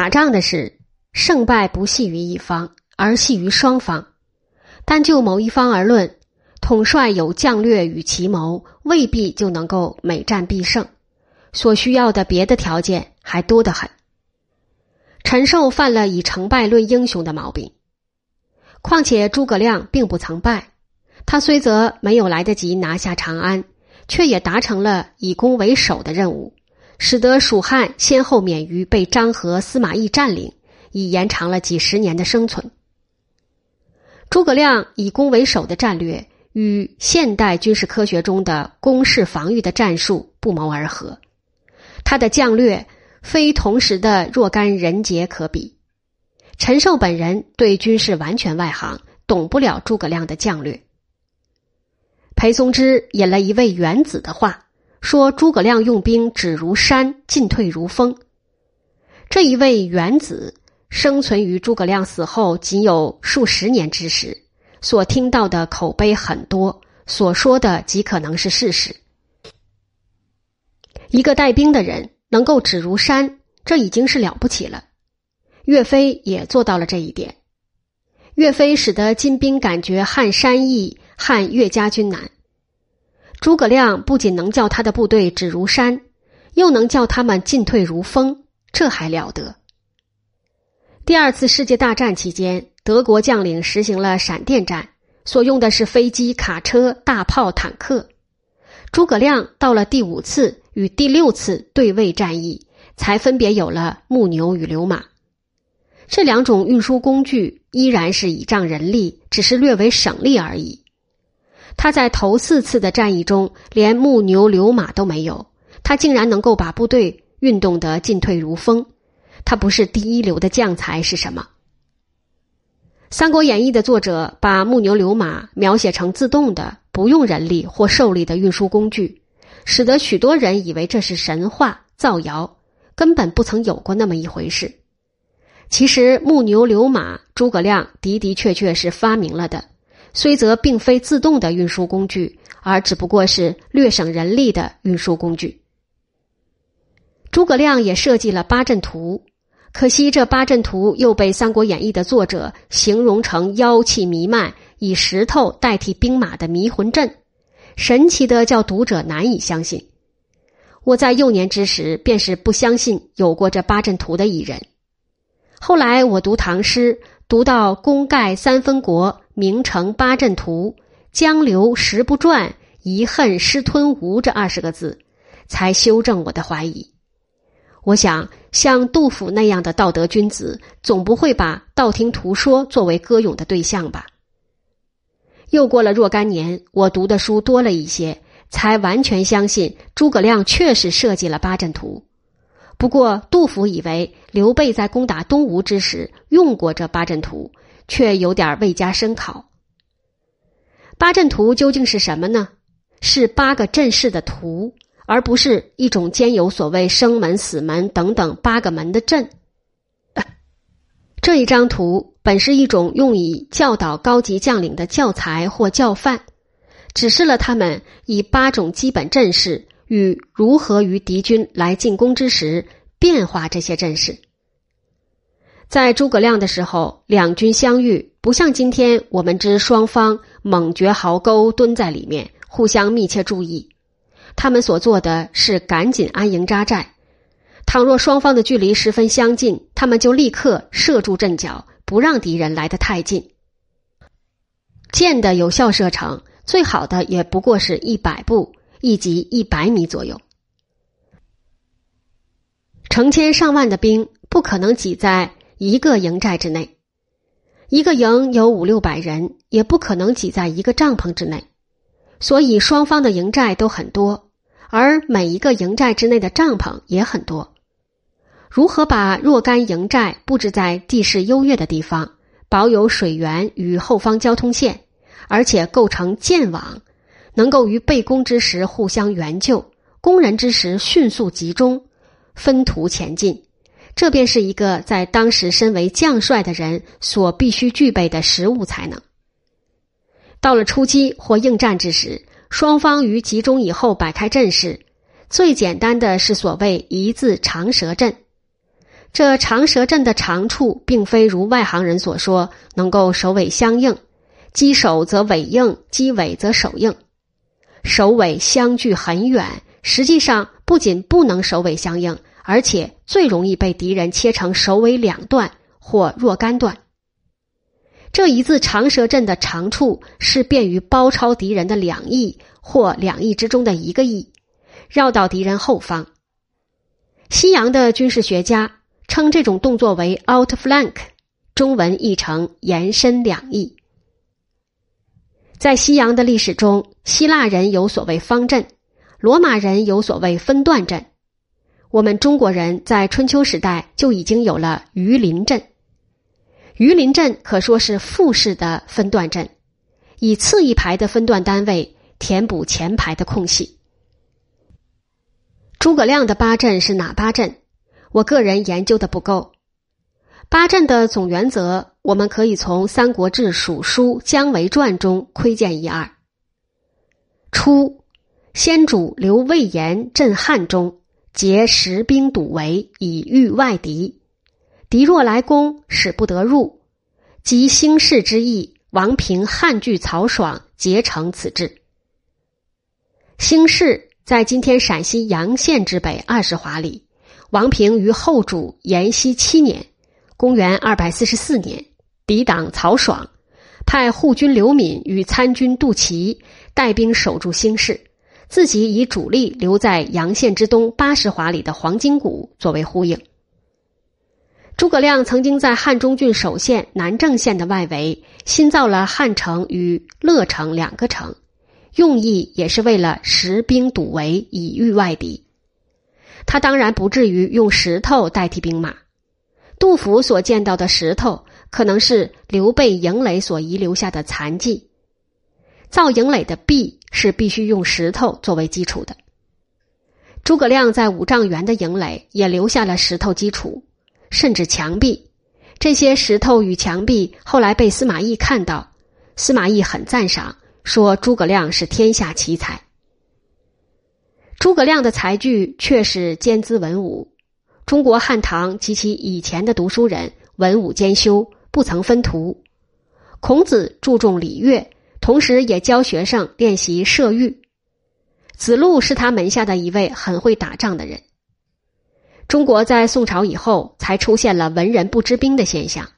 打仗的事，胜败不系于一方，而系于双方。但就某一方而论，统帅有将略与奇谋，未必就能够每战必胜。所需要的别的条件还多得很。陈寿犯了以成败论英雄的毛病。况且诸葛亮并不曾败，他虽则没有来得及拿下长安，却也达成了以攻为守的任务。使得蜀汉先后免于被张合、司马懿占领，以延长了几十年的生存。诸葛亮以攻为守的战略与现代军事科学中的攻势防御的战术不谋而合，他的将略非同时的若干人杰可比。陈寿本人对军事完全外行，懂不了诸葛亮的将略。裴松之引了一位元子的话。说诸葛亮用兵止如山，进退如风。这一位元子生存于诸葛亮死后仅有数十年之时，所听到的口碑很多，所说的极可能是事实。一个带兵的人能够止如山，这已经是了不起了。岳飞也做到了这一点。岳飞使得金兵感觉汉山易，汉岳家军难。诸葛亮不仅能叫他的部队止如山，又能叫他们进退如风，这还了得？第二次世界大战期间，德国将领实行了闪电战，所用的是飞机、卡车、大炮、坦克。诸葛亮到了第五次与第六次对位战役，才分别有了木牛与流马。这两种运输工具依然是倚仗人力，只是略为省力而已。他在头四次的战役中连木牛流马都没有，他竟然能够把部队运动得进退如风。他不是第一流的将才是什么？《三国演义》的作者把木牛流马描写成自动的、不用人力或受力的运输工具，使得许多人以为这是神话造谣，根本不曾有过那么一回事。其实，木牛流马，诸葛亮的的确确是发明了的。虽则并非自动的运输工具，而只不过是略省人力的运输工具。诸葛亮也设计了八阵图，可惜这八阵图又被《三国演义》的作者形容成妖气弥漫、以石头代替兵马的迷魂阵，神奇的叫读者难以相信。我在幼年之时便是不相信有过这八阵图的一人，后来我读唐诗，读到“功盖三分国”。名城八阵图，江流石不转，遗恨失吞吴这二十个字，才修正我的怀疑。我想，像杜甫那样的道德君子，总不会把道听途说作为歌咏的对象吧？又过了若干年，我读的书多了一些，才完全相信诸葛亮确实设计了八阵图。不过，杜甫以为刘备在攻打东吴之时用过这八阵图。却有点未加深考。八阵图究竟是什么呢？是八个阵势的图，而不是一种兼有所谓生门、死门等等八个门的阵。这一张图本是一种用以教导高级将领的教材或教范，指示了他们以八种基本阵势与如何于敌军来进攻之时变化这些阵势。在诸葛亮的时候，两军相遇，不像今天我们知双方猛掘壕沟，蹲在里面，互相密切注意。他们所做的是赶紧安营扎寨。倘若双方的距离十分相近，他们就立刻射住阵脚，不让敌人来得太近。箭的有效射程，最好的也不过是一百步，一级一百米左右。成千上万的兵不可能挤在。一个营寨之内，一个营有五六百人，也不可能挤在一个帐篷之内，所以双方的营寨都很多，而每一个营寨之内的帐篷也很多。如何把若干营寨布置在地势优越的地方，保有水源与后方交通线，而且构成箭网，能够于备攻之时互相援救，攻人之时迅速集中，分途前进。这便是一个在当时身为将帅的人所必须具备的实务才能。到了出击或应战之时，双方于集中以后摆开阵势，最简单的是所谓一字长蛇阵。这长蛇阵的长处，并非如外行人所说能够首尾相应，击首则尾应，击尾则首应。首尾相距很远，实际上不仅不能首尾相应，而且最容易被敌人切成首尾两段或若干段。这一字长蛇阵的长处是便于包抄敌人的两翼或两翼之中的一个翼，绕到敌人后方。西洋的军事学家称这种动作为 outflank，中文译成延伸两翼。在西洋的历史中，希腊人有所谓方阵，罗马人有所谓分段阵，我们中国人在春秋时代就已经有了鱼鳞阵。鱼鳞阵可说是复式的分段阵，以次一排的分段单位填补前排的空隙。诸葛亮的八阵是哪八阵？我个人研究的不够。八阵的总原则，我们可以从《三国志·蜀书·姜维传》中窥见一二。初，先主刘魏延镇汉中，结十兵堵围，以御外敌。敌若来攻，使不得入。及兴士之意，王平、汉惧曹爽，结成此志。兴士在今天陕西洋县之北二十华里。王平于后主延熙七年（公元二百四十四年）抵挡曹爽，派护军刘敏与参军杜琦带兵守住兴士，自己以主力留在洋县之东八十华里的黄金谷作为呼应。诸葛亮曾经在汉中郡守县南郑县的外围新造了汉城与乐城两个城，用意也是为了实兵堵围，以御外敌。他当然不至于用石头代替兵马。杜甫所见到的石头，可能是刘备营垒所遗留下的残迹。造营垒的壁是必须用石头作为基础的。诸葛亮在五丈原的营垒也留下了石头基础。甚至墙壁，这些石头与墙壁后来被司马懿看到，司马懿很赞赏，说诸葛亮是天下奇才。诸葛亮的才具确是兼资文武，中国汉唐及其以前的读书人文武兼修，不曾分途。孔子注重礼乐，同时也教学生练习射御。子路是他门下的一位很会打仗的人。中国在宋朝以后才出现了文人不知兵的现象，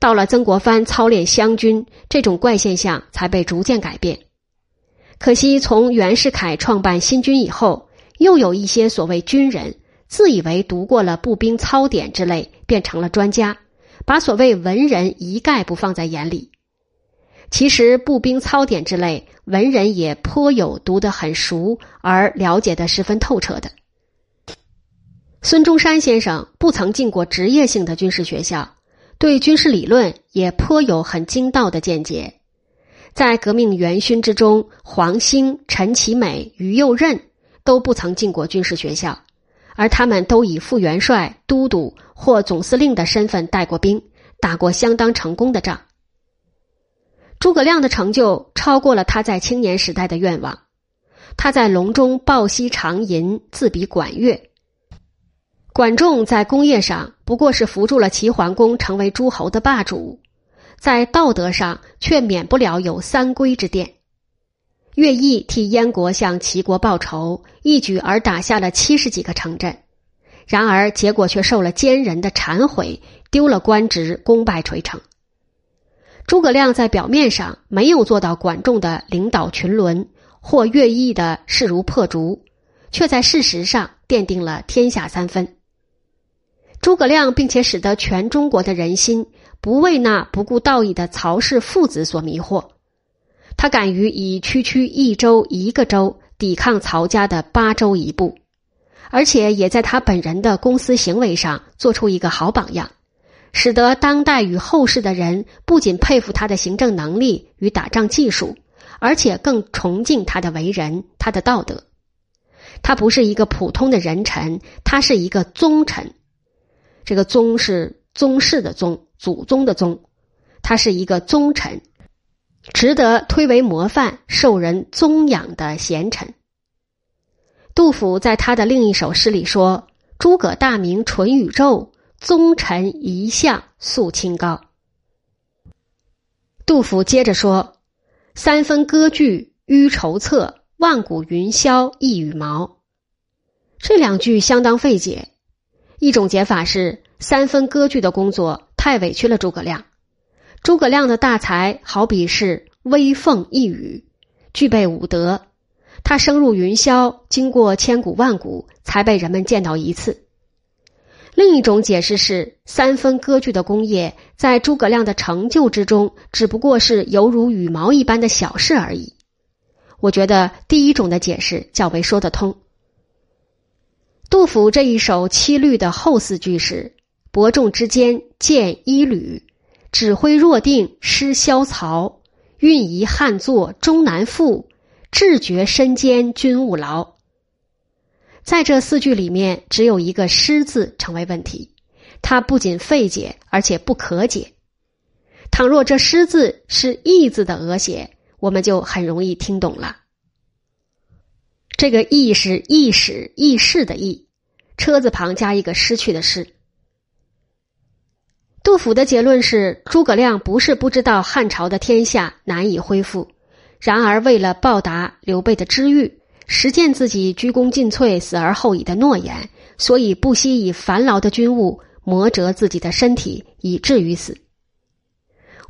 到了曾国藩操练湘军，这种怪现象才被逐渐改变。可惜从袁世凯创办新军以后，又有一些所谓军人自以为读过了步兵操典之类，变成了专家，把所谓文人一概不放在眼里。其实步兵操典之类，文人也颇有读得很熟而了解的十分透彻的。孙中山先生不曾进过职业性的军事学校，对军事理论也颇有很精到的见解。在革命元勋之中，黄兴、陈其美、于右任都不曾进过军事学校，而他们都以副元帅、都督或总司令的身份带过兵，打过相当成功的仗。诸葛亮的成就超过了他在青年时代的愿望。他在隆中抱膝长吟，自比管乐。管仲在工业上不过是扶助了齐桓公成为诸侯的霸主，在道德上却免不了有三规之殿。乐毅替燕国向齐国报仇，一举而打下了七十几个城镇，然而结果却受了奸人的忏悔，丢了官职，功败垂成。诸葛亮在表面上没有做到管仲的领导群伦，或乐毅的势如破竹，却在事实上奠定了天下三分。诸葛亮，并且使得全中国的人心不为那不顾道义的曹氏父子所迷惑。他敢于以区区一州一个州抵抗曹家的八州一部，而且也在他本人的公私行为上做出一个好榜样，使得当代与后世的人不仅佩服他的行政能力与打仗技术，而且更崇敬他的为人、他的道德。他不是一个普通的人臣，他是一个宗臣。这个宗是宗室的宗，祖宗的宗，他是一个宗臣，值得推为模范、受人宗养的贤臣。杜甫在他的另一首诗里说：“诸葛大名纯宇宙，宗臣一向素清高。杜甫接着说：“三分割据迂筹策，万古云霄一羽毛。”这两句相当费解。一种解法是三分割据的工作太委屈了诸葛亮。诸葛亮的大才好比是微凤一羽，具备五德。他升入云霄，经过千古万古，才被人们见到一次。另一种解释是，三分割据的功业在诸葛亮的成就之中，只不过是犹如羽毛一般的小事而已。我觉得第一种的解释较为说得通。杜甫这一首七律的后四句是：“伯仲之间见一缕，指挥若定失萧曹，运移汉作终难复，志绝身兼军务劳。”在这四句里面，只有一个“失”字成为问题，它不仅费解，而且不可解。倘若这“失”字是“义”字的额写，我们就很容易听懂了。这个“义”是“义史”“义士”的“义”，车字旁加一个失去的“失”。杜甫的结论是：诸葛亮不是不知道汉朝的天下难以恢复，然而为了报答刘备的知遇。实践自己鞠躬尽瘁、死而后已的诺言，所以不惜以繁劳的军务磨折自己的身体，以至于死。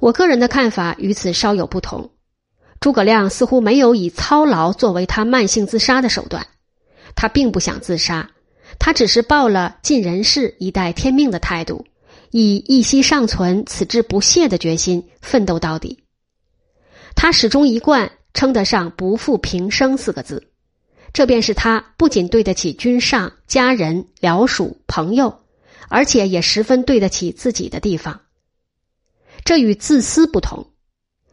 我个人的看法与此稍有不同。诸葛亮似乎没有以操劳作为他慢性自杀的手段，他并不想自杀，他只是抱了尽人事、以待天命的态度，以一息尚存、此志不懈的决心奋斗到底。他始终一贯称得上“不负平生”四个字。这便是他不仅对得起君上、家人、僚属、朋友，而且也十分对得起自己的地方。这与自私不同，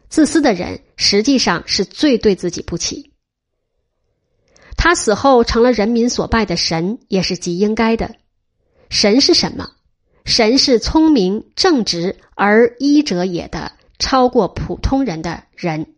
自私的人实际上是最对自己不起。他死后成了人民所拜的神，也是极应该的。神是什么？神是聪明、正直而医者也的超过普通人的人。